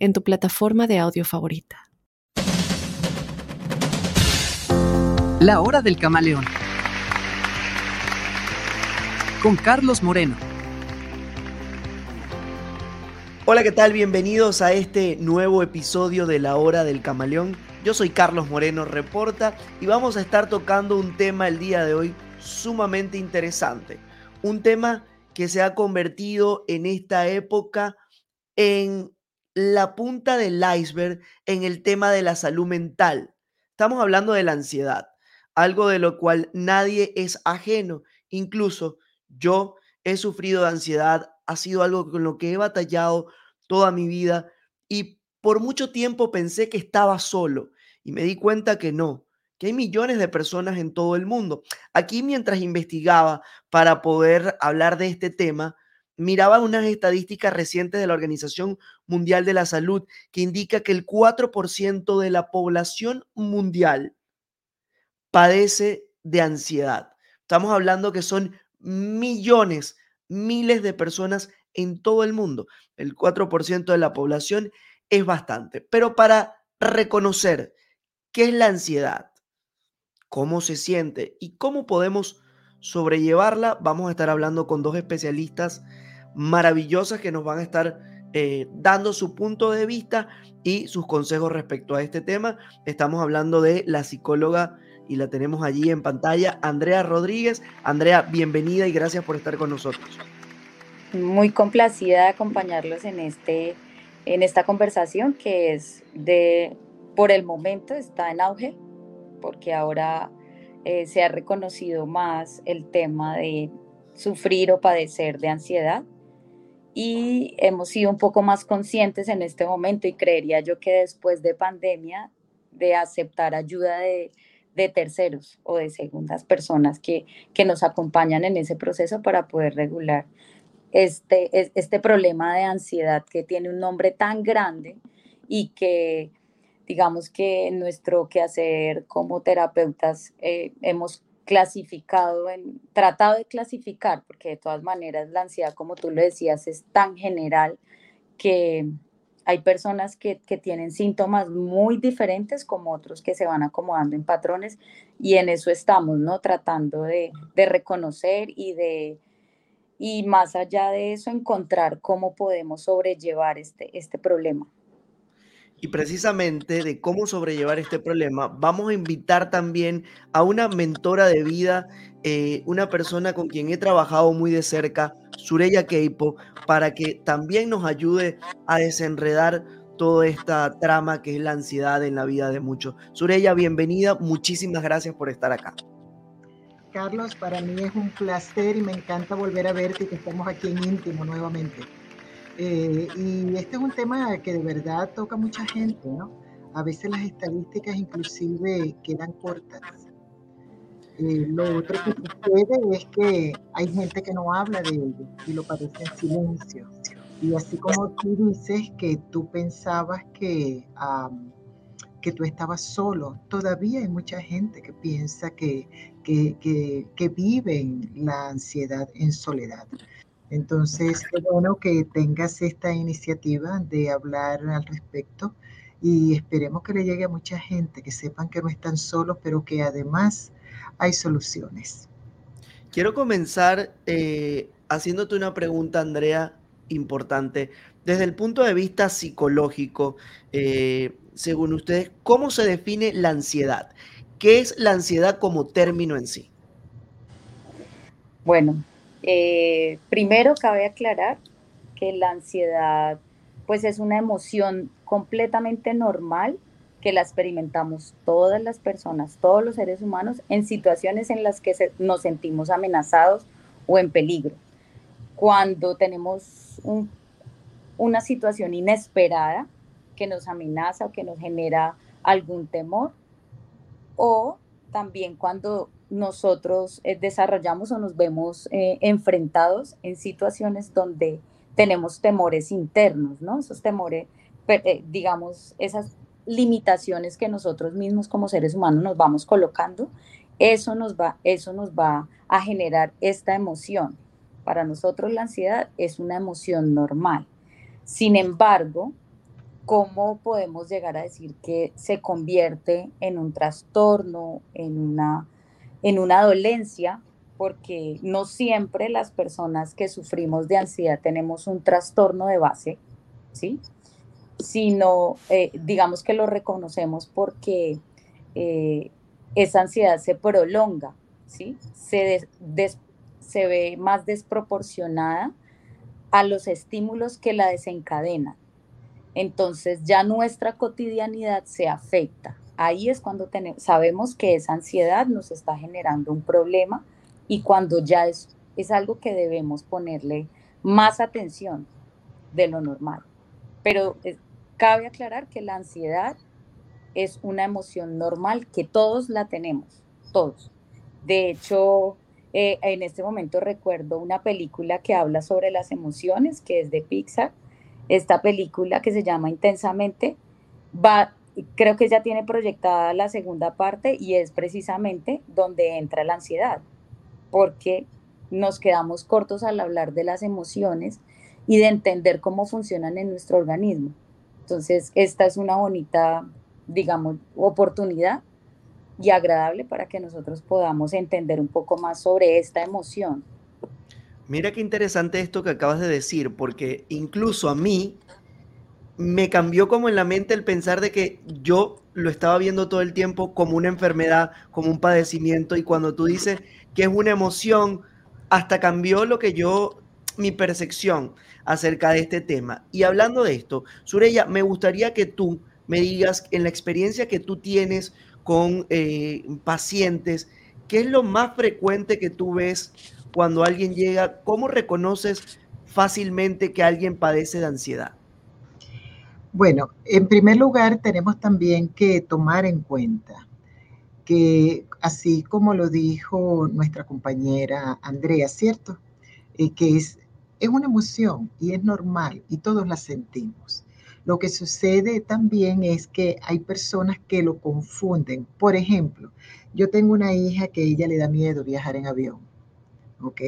en tu plataforma de audio favorita. La hora del camaleón. Con Carlos Moreno. Hola, ¿qué tal? Bienvenidos a este nuevo episodio de La hora del camaleón. Yo soy Carlos Moreno Reporta y vamos a estar tocando un tema el día de hoy sumamente interesante. Un tema que se ha convertido en esta época en la punta del iceberg en el tema de la salud mental. Estamos hablando de la ansiedad, algo de lo cual nadie es ajeno. Incluso yo he sufrido de ansiedad, ha sido algo con lo que he batallado toda mi vida y por mucho tiempo pensé que estaba solo y me di cuenta que no, que hay millones de personas en todo el mundo. Aquí mientras investigaba para poder hablar de este tema, miraba unas estadísticas recientes de la Organización Mundial de la Salud que indica que el 4% de la población mundial padece de ansiedad. Estamos hablando que son millones, miles de personas en todo el mundo. El 4% de la población es bastante. Pero para reconocer qué es la ansiedad, cómo se siente y cómo podemos sobrellevarla, vamos a estar hablando con dos especialistas maravillosas que nos van a estar eh, dando su punto de vista y sus consejos respecto a este tema. Estamos hablando de la psicóloga y la tenemos allí en pantalla, Andrea Rodríguez. Andrea, bienvenida y gracias por estar con nosotros. Muy complacida de acompañarlos en, este, en esta conversación que es de, por el momento está en auge, porque ahora eh, se ha reconocido más el tema de sufrir o padecer de ansiedad y hemos sido un poco más conscientes en este momento y creería yo que después de pandemia de aceptar ayuda de, terceros o de segundas personas que, que, nos acompañan en ese proceso para poder regular este, este problema de ansiedad que tiene un nombre tan grande y que digamos que en nuestro quehacer como terapeutas eh, hemos clasificado, en, tratado de clasificar, porque de todas maneras la ansiedad, como tú lo decías, es tan general que hay personas que, tienen síntomas muy diferentes como otros que se van acomodando en patrones y en eso estamos, ¿no? Tratando de, de reconocer y de, y más allá de eso, encontrar cómo podemos sobrellevar este, este problema. Y precisamente de cómo sobrellevar este problema, vamos a invitar también a una mentora de vida, eh, una persona con quien he trabajado muy de cerca, Sureya Keipo, para que también nos ayude a desenredar toda esta trama que es la ansiedad en la vida de muchos. Sureya, bienvenida, muchísimas gracias por estar acá. Carlos, para mí es un placer y me encanta volver a verte y que estamos aquí en íntimo nuevamente. Eh, y este es un tema que de verdad toca a mucha gente, ¿no? A veces las estadísticas inclusive quedan cortas. Eh, lo otro que sucede es que hay gente que no habla de ello y lo padece en silencio. Y así como tú dices que tú pensabas que, que tú estabas solo, todavía hay mucha gente que piensa que, que, que, que viven la ansiedad en soledad. Entonces, qué bueno que tengas esta iniciativa de hablar al respecto y esperemos que le llegue a mucha gente, que sepan que no están solos, pero que además hay soluciones. Quiero comenzar eh, haciéndote una pregunta, Andrea, importante. Desde el punto de vista psicológico, eh, según ustedes, ¿cómo se define la ansiedad? ¿Qué es la ansiedad como término en sí? Bueno, eh, primero, cabe aclarar que la ansiedad pues es una emoción completamente normal que la experimentamos todas las personas, todos los seres humanos, en situaciones en las que nos sentimos amenazados o en peligro. Cuando tenemos una situación inesperada que nos amenaza o que nos genera algún temor, o también cuando nosotros eh, desarrollamos o nos vemos eh, enfrentados en situaciones donde tenemos temores internos, ¿no? Esos temores, eh, digamos, esas limitaciones que nosotros mismos como seres humanos nos vamos colocando, eso nos va, eso nos va a generar esta emoción. Para nosotros la ansiedad es una emoción normal. Sin embargo, ¿cómo podemos llegar a decir que se convierte en un trastorno, en una, en una dolencia? Porque no siempre las personas que sufrimos de ansiedad tenemos un trastorno de base, ¿sí? Sino, eh, digamos que lo reconocemos porque eh, esa ansiedad se prolonga, ¿sí? Se, se ve más desproporcionada a los estímulos que la desencadenan. Entonces ya nuestra cotidianidad se afecta. Ahí es cuando sabemos que esa ansiedad nos está generando un problema y cuando ya es, es algo que debemos ponerle más atención de lo normal. Pero eh, cabe aclarar que la ansiedad es una emoción normal que todos la tenemos, todos. De hecho, eh, en este momento recuerdo una película que habla sobre las emociones, que es de Pixar. Esta película que se llama Intensamente, va, creo que ya tiene proyectada la segunda parte y es precisamente donde entra la ansiedad, porque nos quedamos cortos al hablar de las emociones y de entender cómo funcionan en nuestro organismo. Entonces, esta es una bonita, digamos, oportunidad y agradable para que nosotros podamos entender un poco más sobre esta emoción. Mira qué interesante esto que acabas de decir, porque incluso a mí me cambió como en la mente el pensar de que yo lo estaba viendo todo el tiempo como una enfermedad, como un padecimiento, y cuando tú dices que es una emoción, hasta cambió lo que yo, mi percepción acerca de este tema. Y hablando de esto, Sureya, me gustaría que tú me digas en la experiencia que tú tienes con eh, pacientes, ¿qué es lo más frecuente que tú ves cuando alguien llega? ¿Cómo reconoces fácilmente que alguien padece de ansiedad? Bueno, en primer lugar tenemos también que tomar en cuenta que así como lo dijo nuestra compañera Andrea, ¿cierto? Eh, que es, es una emoción y es normal y todos la sentimos. Lo que sucede también es que hay personas que lo confunden. Por ejemplo, yo tengo una hija que ella le da miedo viajar en avión, ¿ok?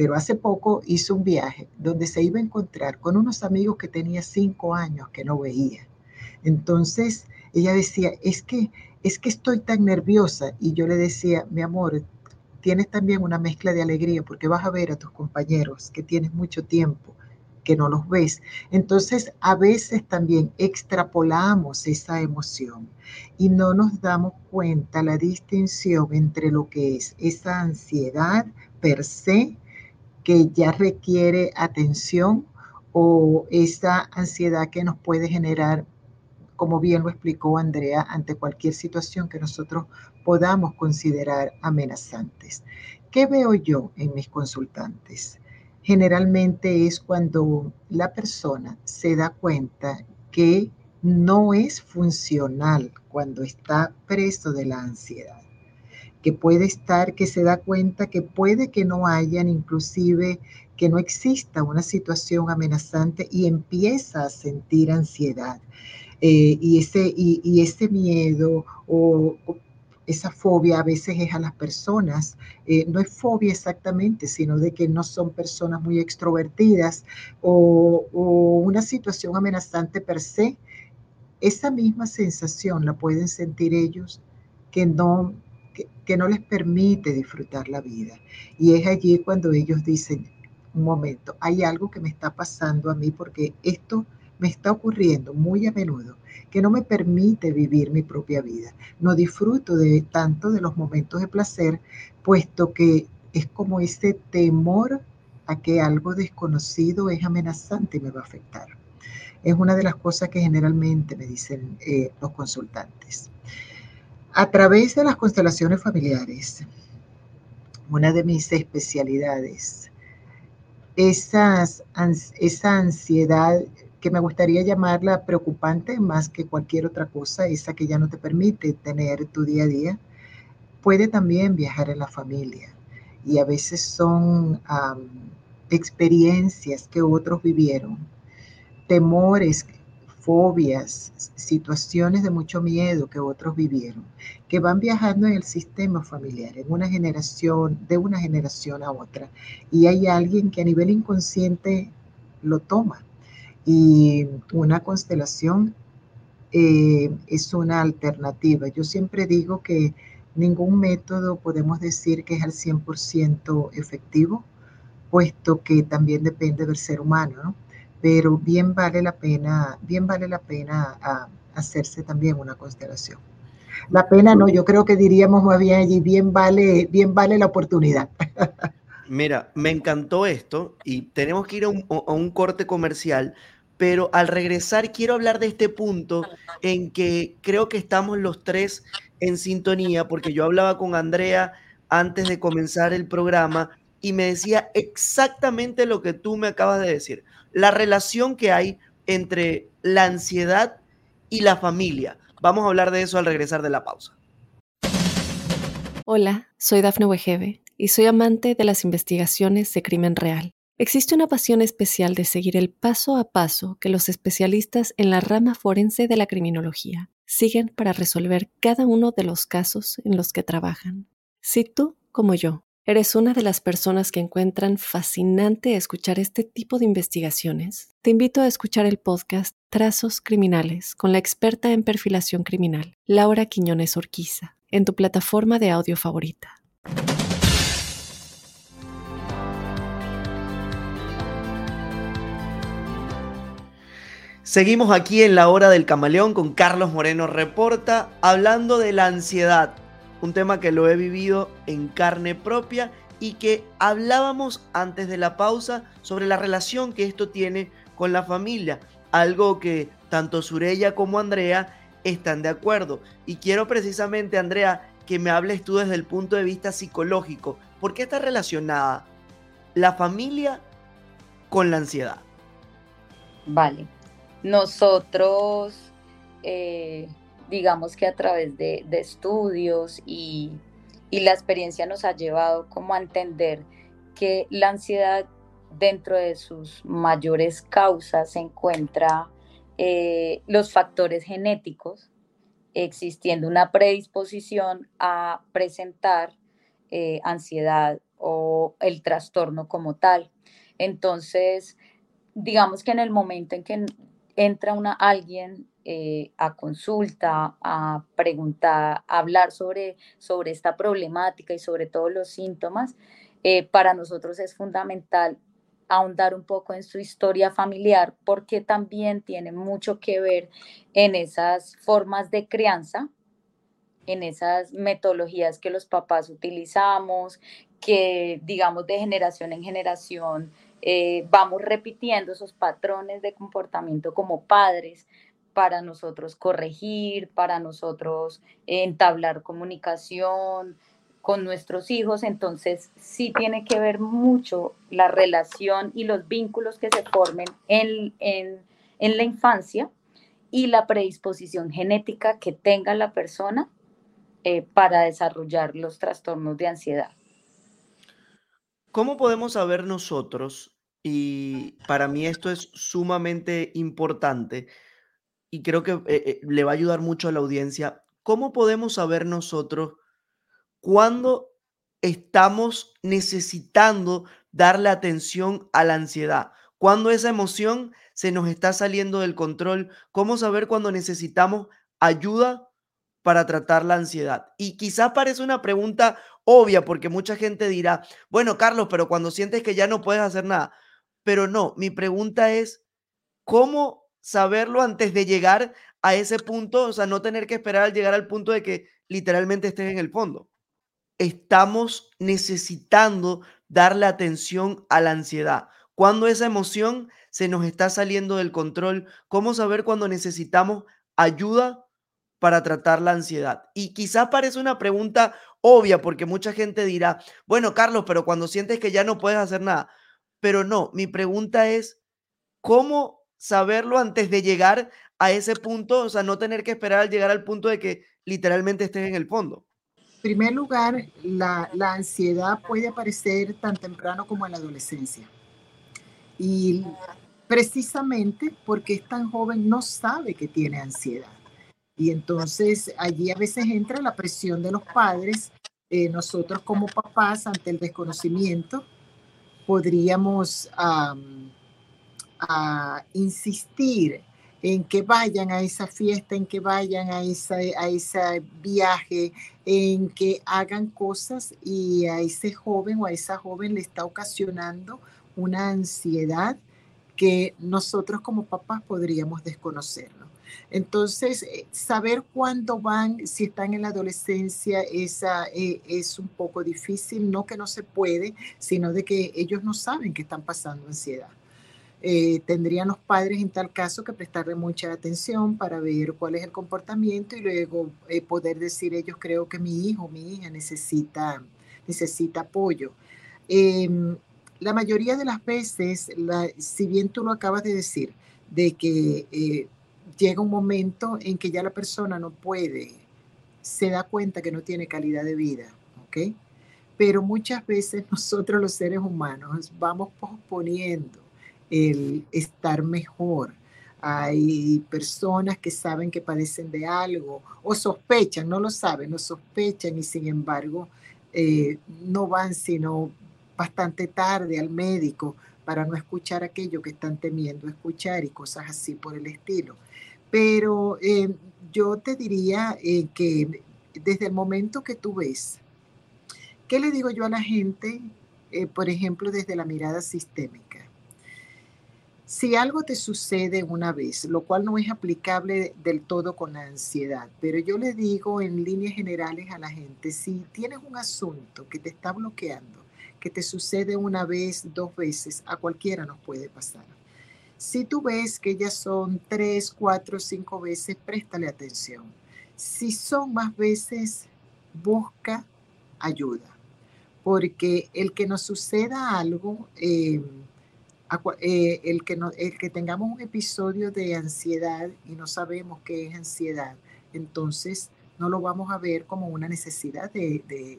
Pero hace poco hizo un viaje donde se iba a encontrar con unos amigos que tenía cinco años que no veía. Entonces, ella decía, es que, es que estoy tan nerviosa. Y yo le decía, mi amor, tienes también una mezcla de alegría porque vas a ver a tus compañeros que tienes mucho tiempo que no los ves. Entonces, a veces también extrapolamos esa emoción y no nos damos cuenta la distinción entre lo que es esa ansiedad per se, que ya requiere atención, o esa ansiedad que nos puede generar, como bien lo explicó Andrea, ante cualquier situación que nosotros podamos considerar amenazantes. ¿Qué veo yo en mis consultantes? generalmente es cuando la persona se da cuenta que no es funcional cuando está preso de la ansiedad, que puede estar, que se da cuenta que puede que no hayan inclusive que no exista una situación amenazante y empieza a sentir ansiedad. Eh, y, ese, y, ese miedo o, esa fobia a veces es a las personas, eh, no es fobia exactamente, sino de que no son personas muy extrovertidas o, una situación amenazante per se. Esa misma sensación la pueden sentir ellos que no, que no les permite disfrutar la vida. Y es allí cuando ellos dicen, un momento, hay algo que me está pasando a mí porque esto me está ocurriendo muy a menudo que no me permite vivir mi propia vida. No disfruto de tanto de los momentos de placer, puesto que es como ese temor a que algo desconocido es amenazante y me va a afectar. Es una de las cosas que generalmente me dicen eh, los consultantes. A través de las constelaciones familiares, una de mis especialidades, esas, esa ansiedad que me gustaría llamarla preocupante más que cualquier otra cosa, esa que ya no te permite tener tu día a día, puede también viajar en la familia. Y a veces son experiencias que otros vivieron, temores, fobias, situaciones de mucho miedo que otros vivieron, que van viajando en el sistema familiar, en una generación, de una generación a otra. Y hay alguien que a nivel inconsciente lo toma. Y una constelación eh, es una alternativa. Yo siempre digo que ningún método podemos decir que es al 100% efectivo, puesto que también depende del ser humano, ¿no? Pero bien vale la pena, bien vale la pena ah, hacerse también una constelación. La pena no, yo creo que diríamos más bien allí, bien vale, bien vale la oportunidad. Mira, me encantó esto y tenemos que ir a un, corte comercial, pero al regresar quiero hablar de este punto en que creo que estamos los tres en sintonía, porque yo hablaba con Andrea antes de comenzar el programa y me decía exactamente lo que tú me acabas de decir, la relación que hay entre la ansiedad y la familia. Vamos a hablar de eso al regresar de la pausa. Hola, soy Dafne Wegebe y soy amante de las investigaciones de crimen real. Existe una pasión especial de seguir el paso a paso que los especialistas en la rama forense de la criminología siguen para resolver cada uno de los casos en los que trabajan. Si tú, como yo, eres una de las personas que encuentran fascinante escuchar este tipo de investigaciones, te invito a escuchar el podcast Trazos Criminales con la experta en perfilación criminal, Laura Quiñones Orquiza, en tu plataforma de audio favorita. Seguimos aquí en la hora del camaleón con Carlos Moreno Reporta, hablando de la ansiedad, un tema que lo he vivido en carne propia y que hablábamos antes de la pausa sobre la relación que esto tiene con la familia, algo que tanto Surella como Andrea están de acuerdo. Y quiero precisamente, Andrea, que me hables tú desde el punto de vista psicológico. ¿Por qué está relacionada la familia con la ansiedad? Vale, nosotros, eh, digamos que a través de, estudios y, la experiencia nos ha llevado como a entender que la ansiedad dentro de sus mayores causas se encuentra eh, los factores genéticos, existiendo una predisposición a presentar eh, ansiedad o el trastorno como tal. Entonces, digamos que en el momento en que entra una, alguien eh, a consulta, a preguntar, a hablar sobre, sobre esta problemática y sobre todos los síntomas, eh, para nosotros es fundamental ahondar un poco en su historia familiar porque también tiene mucho que ver en esas formas de crianza, en esas metodologías que los papás utilizamos, que digamos de generación en generación eh, vamos repitiendo esos patrones de comportamiento como padres para nosotros corregir, para nosotros entablar comunicación con nuestros hijos. Entonces, sí tiene que ver mucho la relación y los vínculos que se formen en, la infancia y la predisposición genética que tenga la persona eh, para desarrollar los trastornos de ansiedad. ¿Cómo podemos saber nosotros, y para mí esto es sumamente importante y creo que eh, eh, le va a ayudar mucho a la audiencia, cómo podemos saber nosotros cuándo estamos necesitando darle atención a la ansiedad? Cuando esa emoción se nos está saliendo del control, ¿cómo saber cuando necesitamos ayuda para tratar la ansiedad? Y quizás parece una pregunta obvia porque mucha gente dirá, bueno, Carlos, pero cuando sientes que ya no puedes hacer nada. Pero no, mi pregunta es, ¿cómo saberlo antes de llegar a ese punto? O sea, no tener que esperar al llegar al punto de que literalmente estés en el fondo. Estamos necesitando darle atención a la ansiedad. Cuando esa emoción se nos está saliendo del control, ¿cómo saber cuando necesitamos ayuda para tratar la ansiedad? Y quizás parece una pregunta obvia porque mucha gente dirá, bueno, Carlos, pero cuando sientes que ya no puedes hacer nada. Pero no, mi pregunta es, ¿cómo saberlo antes de llegar a ese punto, o sea, no tener que esperar al llegar al punto de que literalmente estés en el fondo? En primer lugar, la, la ansiedad puede aparecer tan temprano como en la adolescencia. Y precisamente porque es tan joven no sabe que tiene ansiedad. Y entonces allí a veces entra la presión de los padres. Eh, nosotros como papás, ante el desconocimiento, podríamos insistir en que vayan a esa fiesta, en que vayan a, a ese viaje, en que hagan cosas y a ese joven o a esa joven le está ocasionando una ansiedad que nosotros como papás podríamos desconocerlo. Entonces, eh, saber cuándo van, si están en la adolescencia, esa, eh, es un poco difícil, no que no se puede, sino de que ellos no saben que están pasando ansiedad. Eh, tendrían los padres en tal caso que prestarle mucha atención para ver cuál es el comportamiento y luego poder decir ellos creo que mi hijo, mi hija necesita, necesita apoyo. Em, la mayoría de las veces, si bien tú lo acabas de decir, de que eh, llega un momento en que ya la persona no puede, se da cuenta que no tiene calidad de vida, ¿ok? Pero muchas veces nosotros los seres humanos vamos posponiendo el estar mejor. Hay personas que saben que padecen de algo o sospechan, no lo saben, no sospechan y sin embargo eh, no van sino bastante tarde al médico para no escuchar aquello que están temiendo escuchar y cosas así por el estilo. Pero eh, yo te diría eh, que desde el momento que tú ves, ¿qué le digo yo a la gente, por ejemplo, desde la mirada sistémica? Si algo te sucede una vez, lo cual no es aplicable del todo con la ansiedad, pero yo le digo en líneas generales a la gente, si tienes un asunto que te está bloqueando, que te sucede una vez, dos veces, a cualquiera nos puede pasar. Si tú ves que ellas son tres, cuatro, cinco veces, préstale atención. Si son más veces, busca ayuda. Porque el que nos suceda algo, em, eh, el, que tengamos un episodio de ansiedad y no sabemos qué es ansiedad, entonces no lo vamos a ver como una necesidad de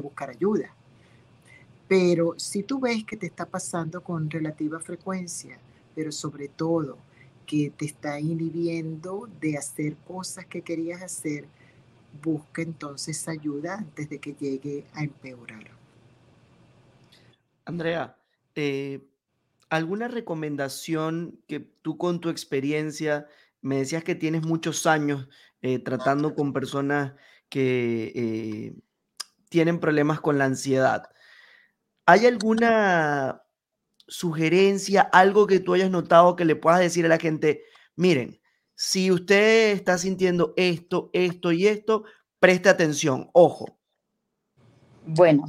buscar ayuda. Pero si tú ves que te está pasando con relativa frecuencia, pero sobre todo que te está inhibiendo de hacer cosas que querías hacer, busca entonces ayuda antes de que llegue a empeorar. Andrea, eh, ¿alguna recomendación que tú con tu experiencia, me decías que tienes muchos años eh, tratando con personas que eh, tienen problemas con la ansiedad? ¿Hay alguna sugerencia, algo que tú hayas notado que le puedas decir a la gente? Miren, si usted está sintiendo esto, esto y esto, preste atención, ojo. Bueno,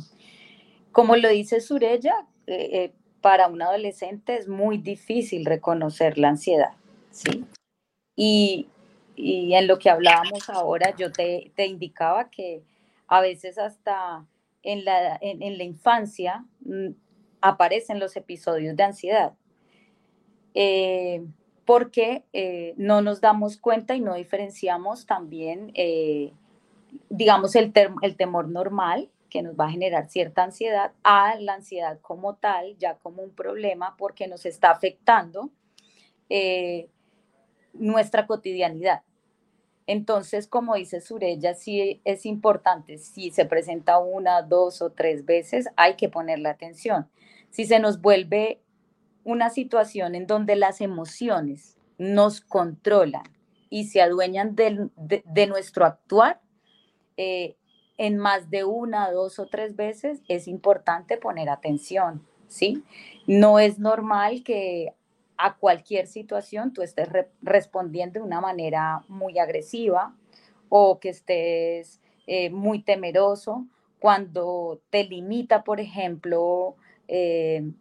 como lo dice Surella, eh, para un adolescente es muy difícil reconocer la ansiedad, ¿sí? Y, en lo que hablábamos ahora, yo te, te indicaba que a veces hasta en la, en, la infancia mm, aparecen los episodios de ansiedad. Eh, porque eh, no nos damos cuenta y no diferenciamos también, eh, digamos, el, el temor normal que nos va a generar cierta ansiedad a la ansiedad como tal, ya como un problema porque nos está afectando nuestra cotidianidad. Entonces, como dice Surella, sí es importante, si se presenta una, dos o tres veces, hay que ponerle atención. Si se nos vuelve una situación en donde las emociones nos controlan y se adueñan de, nuestro actuar, eh, en más de una, dos o tres veces es importante poner atención, ¿sí? No es normal que a cualquier situación tú estés respondiendo de una manera muy agresiva o que estés eh, muy temeroso cuando te limita, por ejemplo, eh,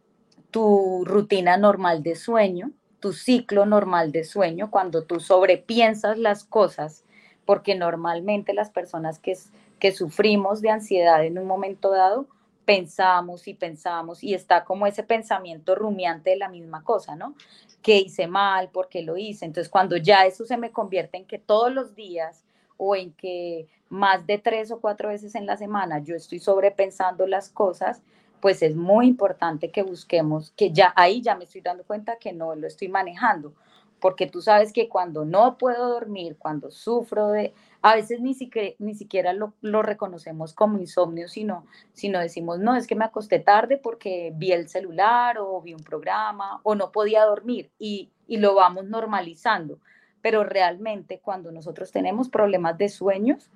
tu rutina normal de sueño, tu ciclo normal de sueño, cuando tú sobrepiensas las cosas, porque normalmente las personas que, que sufrimos de ansiedad en un momento dado, pensamos y pensamos y está como ese pensamiento rumiante de la misma cosa, ¿no? ¿Qué hice mal? ¿Por qué lo hice? Entonces, cuando ya eso se me convierte en que todos los días o en que más de tres o cuatro veces en la semana yo estoy sobrepensando las cosas, pues es muy importante que busquemos, que ya ahí ya me estoy dando cuenta que no lo estoy manejando, porque tú sabes que cuando no puedo dormir, cuando sufro de, a veces ni siquiera, ni siquiera lo, lo, reconocemos como insomnio, sino, sino decimos, no, es que me acosté tarde porque vi el celular o vi un programa o no podía dormir y, y lo vamos normalizando. Pero realmente cuando nosotros tenemos problemas de sueños,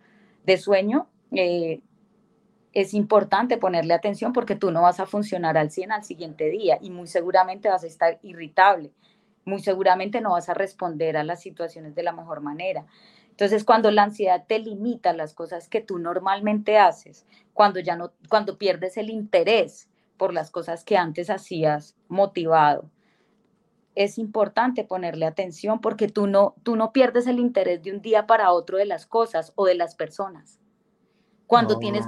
de sueño, eh, es importante ponerle atención porque tú no vas a funcionar al 100 al siguiente día y muy seguramente vas a estar irritable, muy seguramente no vas a responder a las situaciones de la mejor manera. Entonces, cuando la ansiedad te limita las cosas que tú normalmente haces, cuando ya no cuando pierdes el interés por las cosas que antes hacías motivado, es importante ponerle atención porque tú no tú no pierdes el interés de un día para otro de las cosas o de las personas. Cuando tienes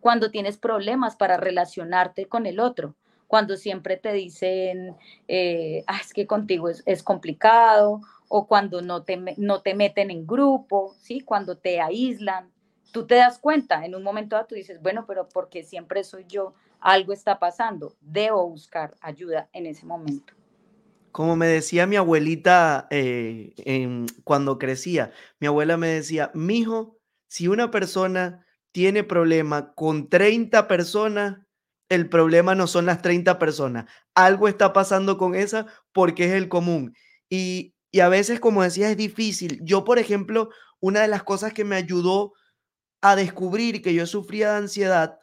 cuando tienes problemas para relacionarte con el otro, cuando siempre te dicen, eh, ah, es que contigo es, complicado, o cuando no te, no te meten en grupo, ¿sí? cuando te aíslan, tú te das cuenta, en un momento dado tú dices, bueno, pero porque siempre soy yo, algo está pasando, debo buscar ayuda en ese momento. Como me decía mi abuelita eh, cuando crecía, mi abuela me decía, mijo, si una persona tiene problema con 30 personas, el problema no son las 30 personas. Algo está pasando con esa porque es el común. Y, y a veces, como decía, es difícil. Yo, por ejemplo, una de las cosas que me ayudó a descubrir que yo sufría de ansiedad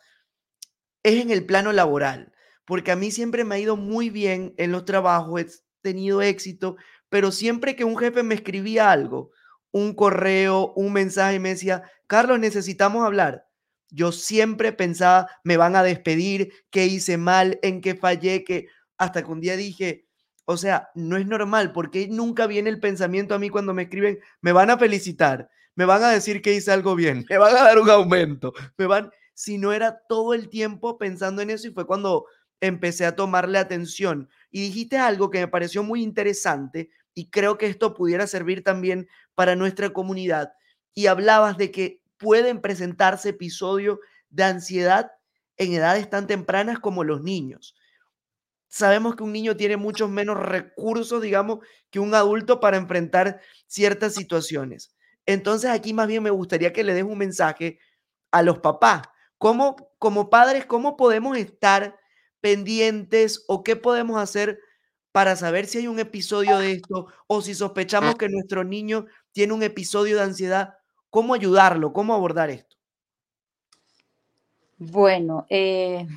es en el plano laboral, porque a mí siempre me ha ido muy bien en los trabajos, he tenido éxito, pero siempre que un jefe me escribía algo, un correo, un mensaje me decía, Carlos, necesitamos hablar. Yo siempre pensaba, me van a despedir, qué hice mal, en qué fallé, que hasta que un día dije, o sea, no es normal, porque nunca viene el pensamiento a mí cuando me escriben, me van a felicitar, me van a decir que hice algo bien, me van a dar un aumento, me van, si no era todo el tiempo pensando en eso y fue cuando empecé a tomarle atención. Y dijiste algo que me pareció muy interesante y creo que esto pudiera servir también para nuestra comunidad. Y hablabas de que pueden presentarse episodios de ansiedad en edades tan tempranas como los niños. Sabemos que un niño tiene muchos menos recursos, digamos, que un adulto para enfrentar ciertas situaciones. Entonces aquí más bien me gustaría que le des un mensaje a los papás. ¿Cómo, como padres, cómo podemos estar pendientes o qué podemos hacer para saber si hay un episodio de esto o si sospechamos que nuestro niño tiene un episodio de ansiedad? ¿Cómo ayudarlo? ¿Cómo abordar esto? Bueno, eh,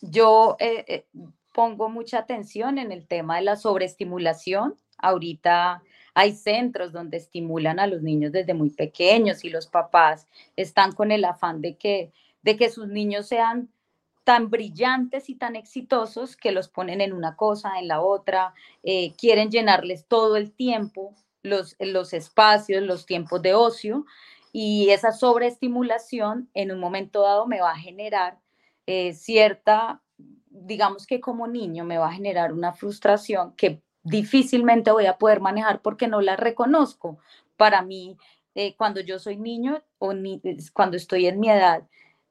yo eh, eh, pongo mucha atención en el tema de la sobreestimulación. Ahorita hay centros donde estimulan a los niños desde muy pequeños y los papás están con el afán de que, de que sus niños sean tan brillantes y tan exitosos que los ponen en una cosa, en la otra, quieren llenarles todo el tiempo los, los espacios, los tiempos de ocio y esa sobreestimulación en un momento dado me va a generar eh, cierta, digamos que como niño me va a generar una frustración que difícilmente voy a poder manejar porque no la reconozco. Para mí, eh, cuando yo soy niño o cuando estoy en mi edad,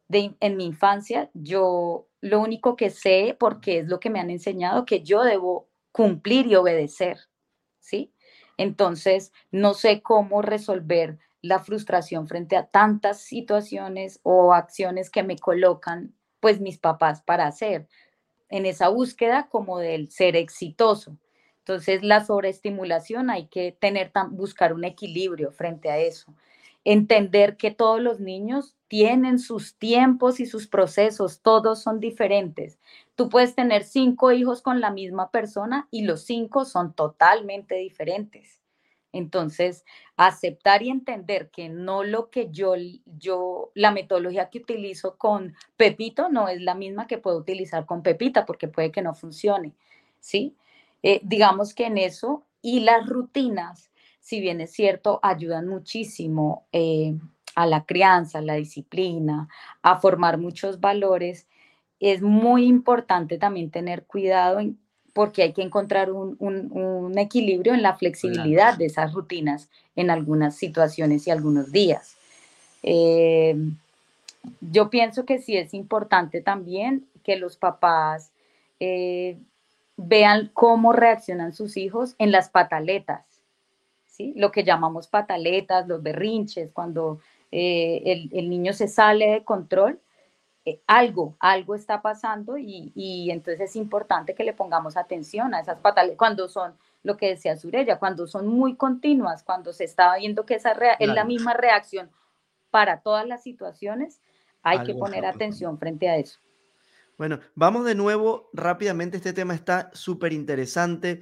de, en mi infancia, yo lo único que sé, porque es lo que me han enseñado, que yo debo cumplir y obedecer, ¿sí? Entonces, no sé cómo resolver la frustración frente a tantas situaciones o acciones que me colocan pues mis papás para hacer en esa búsqueda como del ser exitoso. Entonces, la sobreestimulación hay que tener buscar un equilibrio frente a eso. Entender que todos los niños tienen sus tiempos y sus procesos, todos son diferentes. Tú puedes tener cinco hijos con la misma persona y los cinco son totalmente diferentes. Entonces, aceptar y entender que no lo que yo, yo, la metodología que utilizo con Pepito no es la misma que puedo utilizar con Pepita, porque puede que no funcione, ¿sí? Eh, digamos que en eso y las rutinas, si bien es cierto, ayudan muchísimo eh, a la crianza, a la disciplina, a formar muchos valores, es muy importante también tener cuidado porque hay que encontrar un, equilibrio en la flexibilidad de esas rutinas en algunas situaciones y algunos días. Eh, yo pienso que sí es importante también que los papás eh, vean cómo reaccionan sus hijos en las pataletas, ¿sí? Lo que llamamos pataletas, los berrinches, cuando eh, el, niño se sale de control, eh, algo, algo está pasando y, entonces es importante que le pongamos atención a esas pataletas, cuando son, lo que decía Surella, cuando son muy continuas, cuando se está viendo que esa es la misma reacción para todas las situaciones, hay que poner atención frente a eso. Bueno, vamos de nuevo rápidamente. Este tema está súper interesante,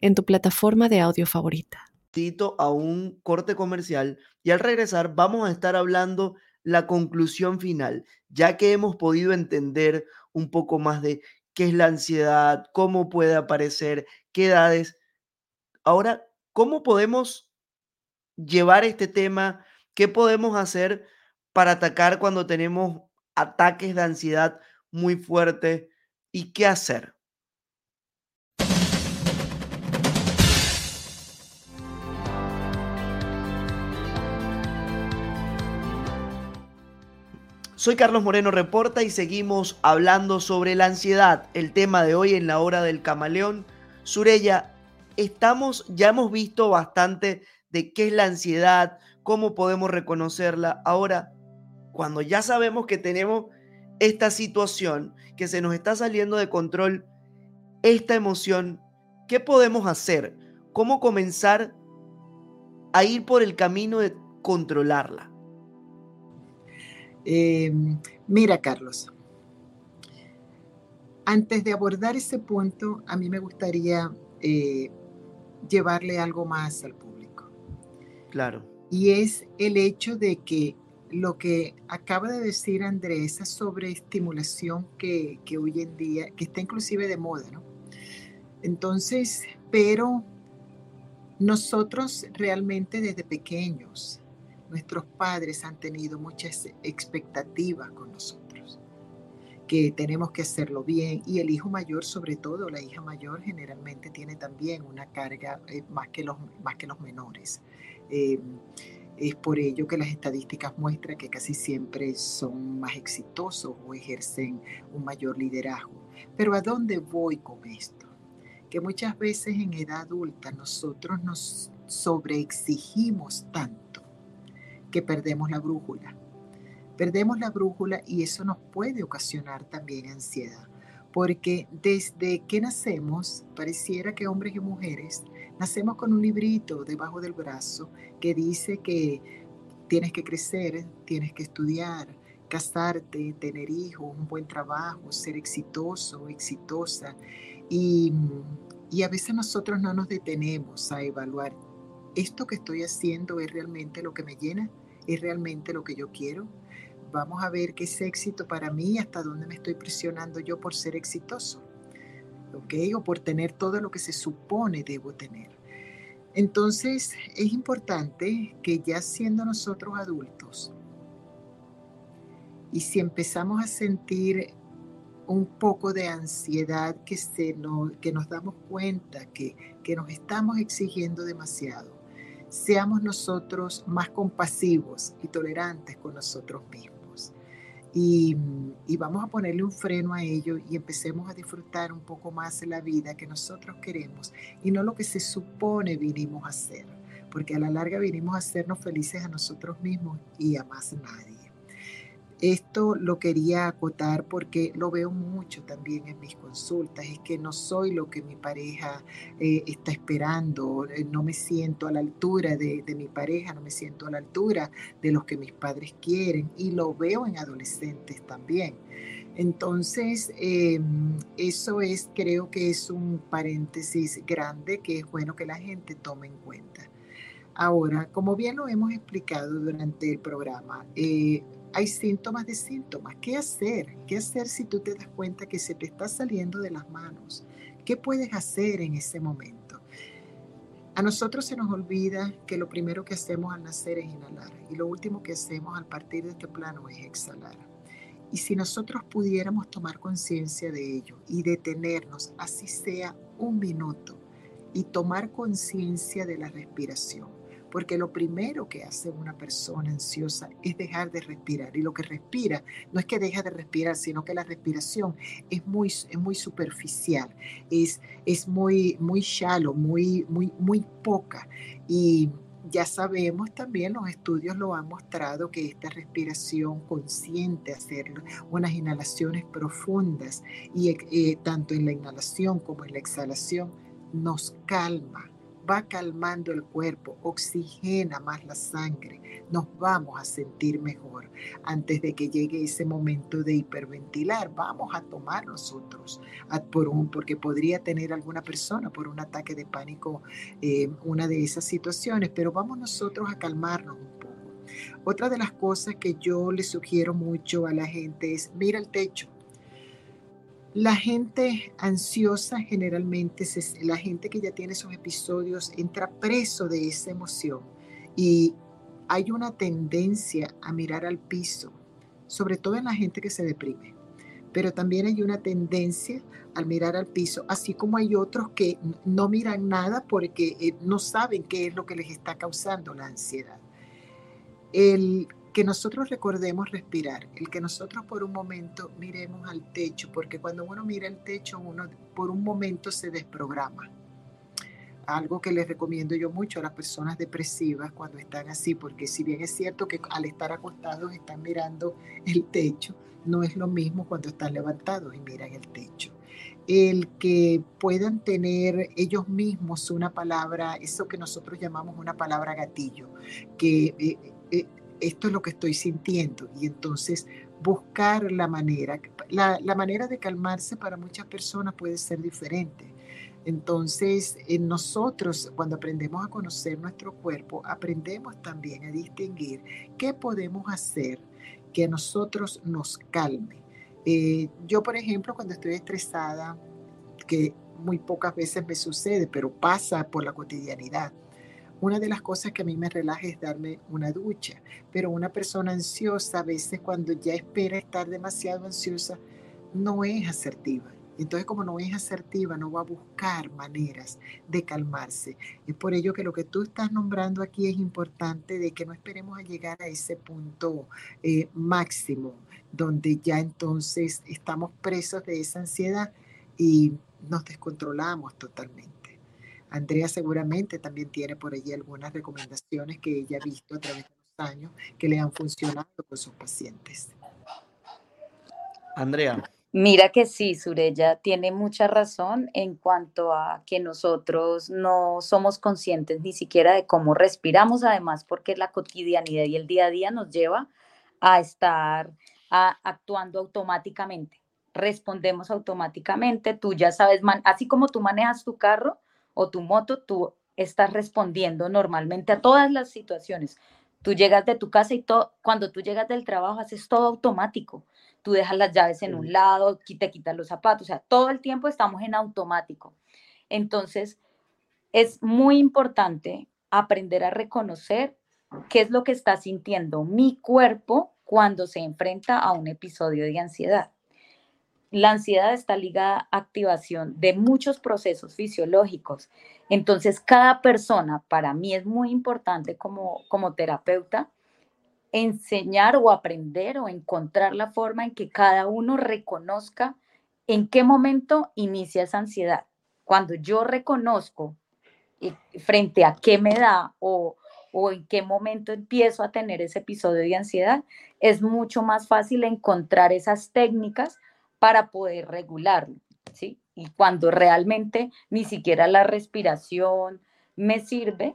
en tu plataforma de audio favorita. A un corte comercial y al regresar vamos a estar hablando la conclusión final, ya que hemos podido entender un poco más de qué es la ansiedad, cómo puede aparecer, qué edades. Ahora, ¿cómo podemos llevar este tema? ¿Qué podemos hacer para atacar cuando tenemos ataques de ansiedad muy fuertes? ¿Y qué hacer? Soy Carlos Moreno Reporta y seguimos hablando sobre la ansiedad, el tema de hoy en la hora del camaleón. Surella, estamos, ya hemos visto bastante de qué es la ansiedad, cómo podemos reconocerla. Ahora, cuando ya sabemos que tenemos esta situación, que se nos está saliendo de control, esta emoción, ¿qué podemos hacer? ¿Cómo comenzar a ir por el camino de controlarla? Em, mira, Carlos, antes de abordar ese punto, a mí me gustaría eh, llevarle algo más al punto. Claro. Y es el hecho de que lo que acaba de decir Andrés, esa sobreestimulación que, que hoy en día, que está inclusive de moda, ¿no? Entonces, pero nosotros realmente desde pequeños, nuestros padres han tenido muchas expectativas con nosotros, que tenemos que hacerlo bien y el hijo mayor sobre todo, la hija mayor generalmente tiene también una carga eh, más, que los, más que los menores. Eh, es por ello que las estadísticas muestran que casi siempre son más exitosos o ejercen un mayor liderazgo. Pero ¿a dónde voy con esto? Que muchas veces en edad adulta nosotros nos sobreexigimos tanto que perdemos la brújula. Perdemos la brújula y eso nos puede ocasionar también ansiedad, porque desde que nacemos pareciera que hombres y mujeres Nacemos con un librito debajo del brazo que dice que tienes que crecer, tienes que estudiar, casarte, tener hijos, un buen trabajo, ser exitoso, exitosa. Y, y a veces nosotros no nos detenemos a evaluar, ¿esto que estoy haciendo es realmente lo que me llena? ¿Es realmente lo que yo quiero? Vamos a ver qué es éxito para mí, hasta dónde me estoy presionando yo por ser exitoso. O por tener todo lo que se supone debo tener. Entonces, es importante que ya siendo nosotros adultos, y si empezamos a sentir un poco de ansiedad que, se nos, que nos damos cuenta que, que nos estamos exigiendo demasiado, seamos nosotros más compasivos y tolerantes con nosotros mismos. Y, vamos a ponerle un freno a ello y empecemos a disfrutar un poco más la vida que nosotros queremos y no lo que se supone vinimos a hacer, porque a la larga vinimos a hacernos felices a nosotros mismos y a más nadie. Esto lo quería acotar porque lo veo mucho también en mis consultas, es que no soy lo que mi pareja eh, está esperando, eh, no me siento a la altura de, mi pareja, no me siento a la altura de los que mis padres quieren y lo veo en adolescentes también. Entonces, em, eso es, creo que es un paréntesis grande que es bueno que la gente tome en cuenta. Ahora, como bien lo hemos explicado durante el programa, eh, hay síntomas de síntomas. ¿Qué hacer? ¿Qué hacer si tú te das cuenta que se te está saliendo de las manos? ¿Qué puedes hacer en ese momento? A nosotros se nos olvida que lo primero que hacemos al nacer es inhalar y lo último que hacemos al partir de este plano es exhalar. Y si nosotros pudiéramos tomar conciencia de ello y detenernos, así sea un minuto, y tomar conciencia de la respiración, porque lo primero que hace una persona ansiosa es dejar de respirar. Y lo que respira no es que deja de respirar, sino que la respiración es muy, es muy superficial, es, es muy, muy shallow, muy, muy, muy poca. Y ya sabemos también, los estudios lo han mostrado, que esta respiración consciente, hacer unas inhalaciones profundas, y eh, tanto en la inhalación como en la exhalación, nos calma va calmando el cuerpo, oxigena más la sangre, nos vamos a sentir mejor. Antes de que llegue ese momento de hiperventilar, vamos a tomar nosotros, por un, porque podría tener alguna persona por un ataque de pánico eh, una de esas situaciones, pero vamos nosotros a calmarnos un poco. Otra de las cosas que yo le sugiero mucho a la gente es, mira el techo la gente ansiosa generalmente, la gente que ya tiene esos episodios, entra preso de esa emoción y hay una tendencia a mirar al piso, sobre todo en la gente que se deprime. Pero también hay una tendencia al mirar al piso, así como hay otros que no miran nada porque eh, no saben qué es lo que les está causando la ansiedad. El que nosotros recordemos respirar, el que nosotros por un momento miremos al techo, porque cuando uno mira el techo, uno por un momento se desprograma. Algo que les recomiendo yo mucho a las personas depresivas cuando están así, porque si bien es cierto que al estar acostados están mirando el techo, no es lo mismo cuando están levantados y miran el techo. El que puedan tener ellos mismos una palabra, eso que nosotros llamamos una palabra gatillo, que eh, eh, esto es lo que estoy sintiendo y entonces buscar la manera. La, manera de calmarse para muchas personas puede ser diferente. Entonces, en nosotros, cuando aprendemos a conocer nuestro cuerpo, aprendemos también a distinguir qué podemos hacer que a nosotros nos calme. Eh, yo, por ejemplo, cuando estoy estresada, que muy pocas veces me sucede, pero pasa por la cotidianidad, una de las cosas que a mí me relaja es darme una ducha, pero una persona ansiosa a veces cuando ya espera estar demasiado ansiosa no es asertiva. Entonces, como no es asertiva, no va a buscar maneras de calmarse. Es por ello que lo que tú estás nombrando aquí es importante de que no esperemos a llegar a ese punto eh, máximo, donde ya entonces estamos presos de esa ansiedad y nos descontrolamos totalmente. Andrea seguramente también tiene por allí algunas recomendaciones que ella ha visto a través de los años que le han funcionado con sus pacientes. Andrea. Mira que sí, Surella tiene mucha razón en cuanto a que nosotros no somos conscientes ni siquiera de cómo respiramos, además porque la cotidianidad y el día a día nos lleva a estar actuando automáticamente. Respondemos automáticamente, tú ya sabes, así como tú manejas tu carro, o tu moto, tú estás respondiendo normalmente a todas las situaciones. Tú llegas de tu casa y todo, cuando tú llegas del trabajo haces todo automático. Tú dejas las llaves en un lado, te quitas los zapatos, o sea, todo el tiempo estamos en automático. Entonces, es muy importante aprender a reconocer qué es lo que está sintiendo mi cuerpo cuando se enfrenta a un episodio de ansiedad la ansiedad está ligada a activación de muchos procesos fisiológicos. Entonces, cada persona, para mí es muy importante como, como terapeuta, enseñar o aprender o encontrar la forma en que cada uno reconozca en qué momento inicia esa ansiedad. Cuando yo reconozco frente a qué me da o, o en qué momento empiezo a tener ese episodio de ansiedad, es mucho más fácil encontrar esas técnicas para poder regularlo, ¿sí? Y cuando realmente ni siquiera la respiración me sirve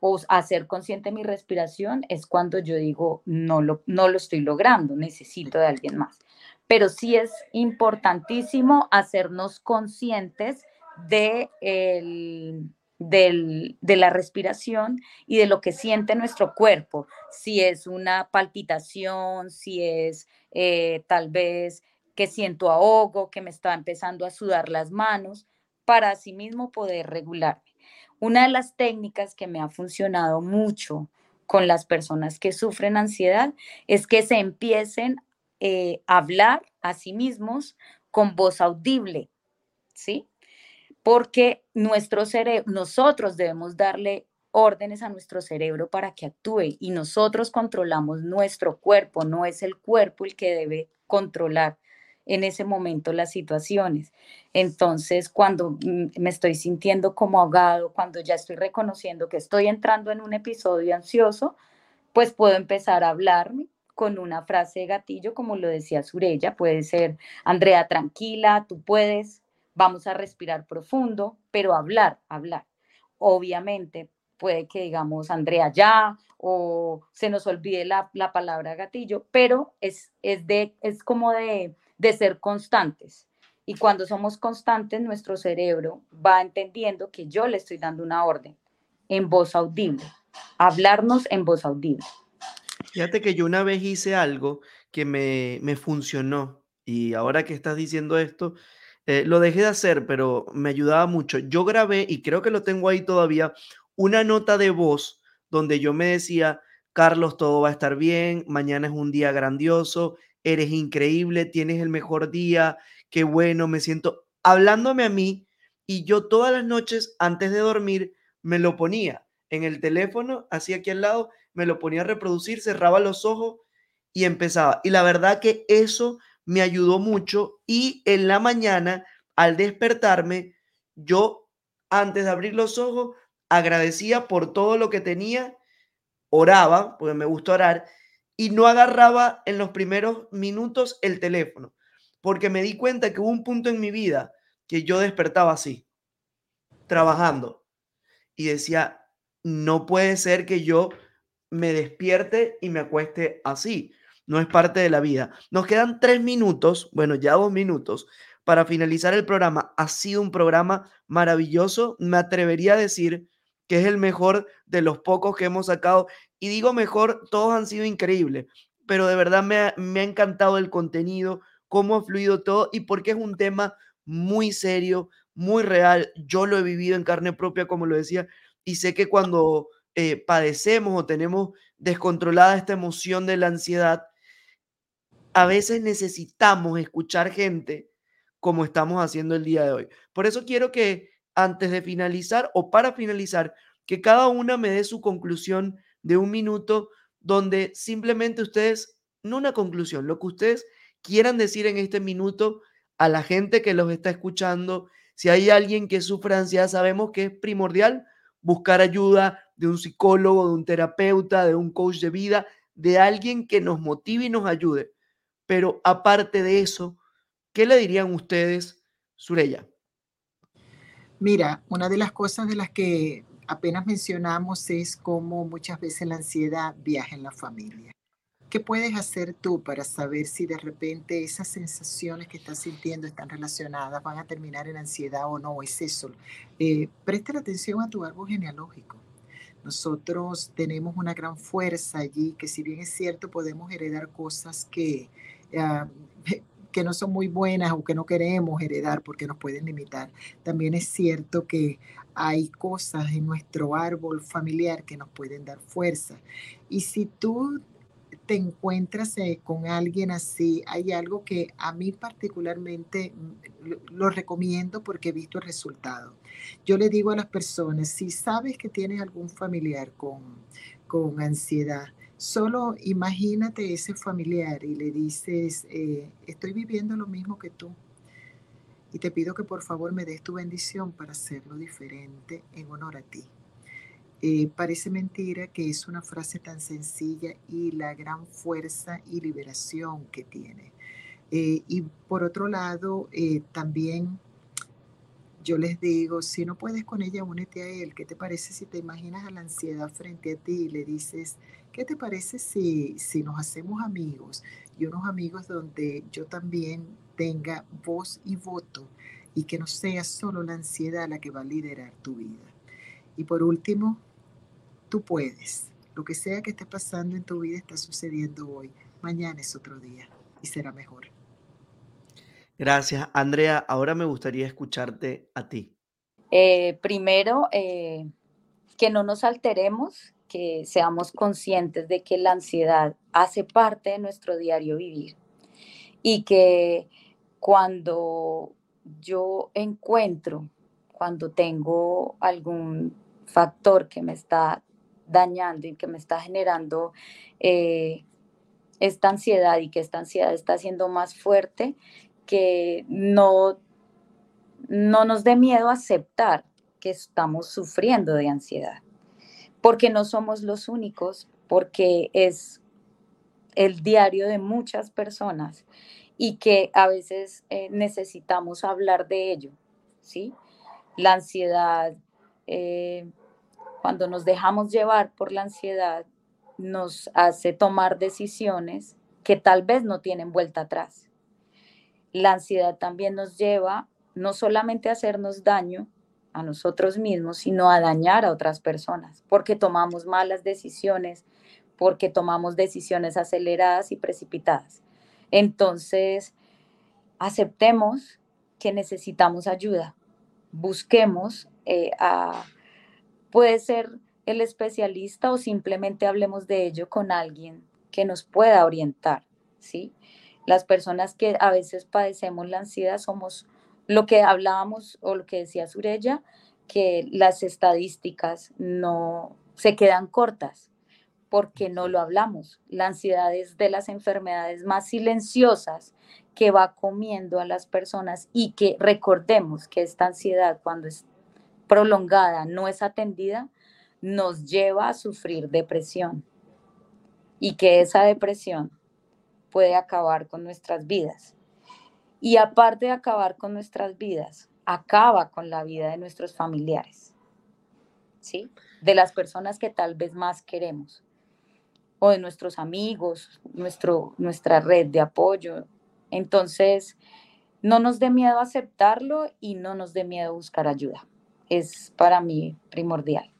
o hacer consciente mi respiración es cuando yo digo, no lo, no lo estoy logrando, necesito de alguien más. Pero sí es importantísimo hacernos conscientes de el, de la respiración y de lo que siente nuestro cuerpo, si es una palpitación, si es eh, tal vez que siento ahogo, que me está empezando a sudar las manos, para así mismo poder regularme. Una de las técnicas que me ha funcionado mucho con las personas que sufren ansiedad es que se empiecen eh, a hablar a sí mismos con voz audible, ¿sí? porque nuestro cerebro, nosotros debemos darle órdenes a nuestro cerebro para que actúe y nosotros controlamos nuestro cuerpo, no es el cuerpo el que debe controlar en ese momento las situaciones. Entonces, cuando me estoy sintiendo como ahogado, cuando ya estoy reconociendo que estoy entrando en un episodio ansioso, pues puedo empezar a hablarme con una frase de gatillo, como lo decía Surella, puede ser, Andrea, tranquila, tú puedes, vamos a respirar profundo, pero hablar, hablar. Obviamente puede que digamos Andrea ya o se nos olvide la, palabra gatillo, pero es, es, de, es como de, de ser constantes. Y cuando somos constantes, nuestro cerebro va entendiendo que yo le estoy dando una orden en voz audible, hablarnos en voz audible. Fíjate que yo una vez hice algo que me, me funcionó y ahora que estás diciendo esto, eh, lo dejé de hacer, pero me ayudaba mucho. Yo grabé, y creo que lo tengo ahí todavía, una nota de voz donde yo me decía, Carlos, todo va a estar bien, mañana es un día grandioso, eres increíble, tienes el mejor día, qué bueno, me siento hablándome a mí y yo todas las noches antes de dormir me lo ponía en el teléfono, así aquí al lado, me lo ponía a reproducir, cerraba los ojos y empezaba. Y la verdad que eso me ayudó mucho y en la mañana, al despertarme, yo antes de abrir los ojos, agradecía por todo lo que tenía, oraba, porque me gusta orar, y no agarraba en los primeros minutos el teléfono, porque me di cuenta que hubo un punto en mi vida que yo despertaba así, trabajando, y decía, no puede ser que yo me despierte y me acueste así no es parte de la vida. Nos quedan tres minutos, bueno, ya dos minutos para finalizar el programa. Ha sido un programa maravilloso. Me atrevería a decir que es el mejor de los pocos que hemos sacado. Y digo mejor, todos han sido increíbles, pero de verdad me ha, encantado el contenido, cómo ha fluido todo y porque es un tema muy serio, muy real. Yo lo he vivido en carne propia, como lo decía, y sé que cuando eh, padecemos o tenemos descontrolada esta emoción de la ansiedad, a veces necesitamos escuchar gente como estamos haciendo el día de hoy. Por eso quiero que antes de finalizar o para finalizar, que cada una me dé su conclusión de un minuto donde simplemente ustedes, no una conclusión, lo que ustedes quieran decir en este minuto a la gente que los está escuchando. Si hay alguien que sufre ansiedad, sabemos que es primordial buscar ayuda de un psicólogo, de un terapeuta, de un coach de vida, de alguien que nos motive y nos ayude. Pero aparte de eso, ¿qué le dirían ustedes, Sureya? Mira, una de las cosas de las que apenas mencionamos es cómo muchas veces la ansiedad viaja en la familia. ¿Qué puedes hacer tú para saber si de repente esas sensaciones que estás sintiendo están relacionadas, van a terminar en ansiedad o no? Es eso. Eh, presta atención a tu árbol genealógico. Nosotros tenemos una gran fuerza allí, que si bien es cierto, podemos heredar cosas que Ah, que no son muy buenas o que no queremos heredar porque nos pueden limitar. También es cierto que hay cosas en nuestro árbol familiar que nos pueden dar fuerza. Y si tú te encuentras eh, con alguien así, hay algo que a mí particularmente mm, lo recomiendo porque he visto el resultado. Yo le digo a las personas, si sabes que tienes algún familiar con, con ansiedad, Solo imagínate ese familiar y le dices, eh, estoy viviendo lo mismo que tú y te pido que por favor me des tu bendición para hacerlo diferente en honor a ti. Eh, parece mentira que es una frase tan sencilla y la gran fuerza y liberación que tiene. Eh, y por otro lado, también yo les digo, si no puedes con ella, únete a él. ¿Qué te parece si te imaginas a la ansiedad frente a ti y le dices, ¿qué te parece si, si nos hacemos amigos? Y unos amigos donde yo también tenga voz y voto y que no sea solo la ansiedad la que va a liderar tu vida. Y por último, Tú puedes. Lo que sea que esté pasando en tu vida está sucediendo hoy. Mañana es otro día y será mejor. Gracias, Andrea. Ahora me gustaría escucharte a ti. Eh, primero, eh, que no nos alteremos, que seamos conscientes de que la ansiedad hace parte de nuestro diario vivir y que cuando yo encuentro, cuando tengo algún factor que me está dañando y que me está generando eh, esta ansiedad y que esta ansiedad está siendo más fuerte, que no, no nos dé miedo aceptar que estamos sufriendo de ansiedad, porque no somos los únicos, porque es el diario de muchas personas y que a veces eh, necesitamos hablar de ello, ¿sí? La ansiedad eh, cuando nos dejamos llevar por la ansiedad, nos hace tomar decisiones que tal vez no tienen vuelta atrás. La ansiedad también nos lleva no solamente a hacernos daño a nosotros mismos, sino a dañar a otras personas, porque tomamos malas decisiones, porque tomamos decisiones aceleradas y precipitadas. Entonces, aceptemos que necesitamos ayuda, busquemos eh, a Puede ser el especialista o simplemente hablemos de ello con alguien que nos pueda orientar, ¿sí? Las personas que a veces padecemos la ansiedad somos lo que hablábamos o lo que decía Surella, que las estadísticas no se quedan cortas porque no lo hablamos. La ansiedad es de las enfermedades más silenciosas que va comiendo a las personas y que recordemos que esta ansiedad cuando es prolongada no es atendida, nos lleva a sufrir depresión y que esa depresión puede acabar con nuestras vidas. Y aparte de acabar con nuestras vidas, acaba con la vida de nuestros familiares, ¿sí? De las personas que tal vez más queremos, o de nuestros amigos, nuestro, nuestra red de apoyo. Entonces, no nos dé miedo aceptarlo y no nos dé miedo buscar ayuda es para mí primordial.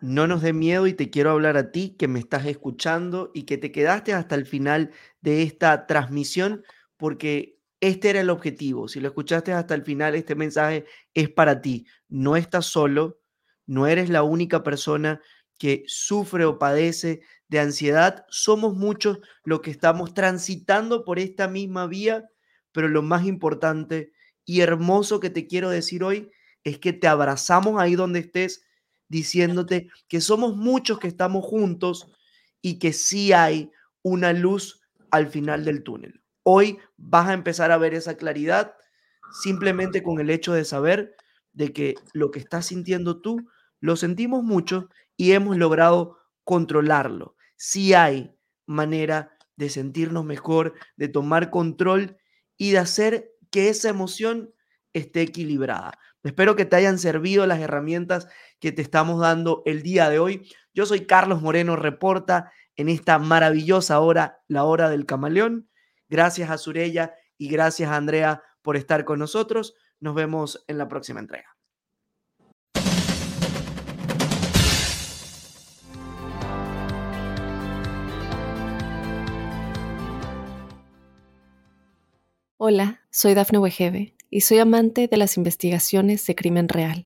No nos dé miedo y te quiero hablar a ti que me estás escuchando y que te quedaste hasta el final de esta transmisión porque este era el objetivo. Si lo escuchaste hasta el final, este mensaje es para ti. No estás solo, no eres la única persona que sufre o padece de ansiedad. Somos muchos los que estamos transitando por esta misma vía, pero lo más importante y hermoso que te quiero decir hoy es que te abrazamos ahí donde estés, diciéndote que somos muchos que estamos juntos y que sí hay una luz al final del túnel. Hoy vas a empezar a ver esa claridad simplemente con el hecho de saber de que lo que estás sintiendo tú lo sentimos mucho y hemos logrado controlarlo. Sí hay manera de sentirnos mejor, de tomar control y de hacer que esa emoción esté equilibrada. Espero que te hayan servido las herramientas que te estamos dando el día de hoy. Yo soy Carlos Moreno Reporta en esta maravillosa hora, la hora del camaleón. Gracias a Surella y gracias a Andrea por estar con nosotros. Nos vemos en la próxima entrega. Hola, soy Dafne Wegebe y soy amante de las investigaciones de crimen real.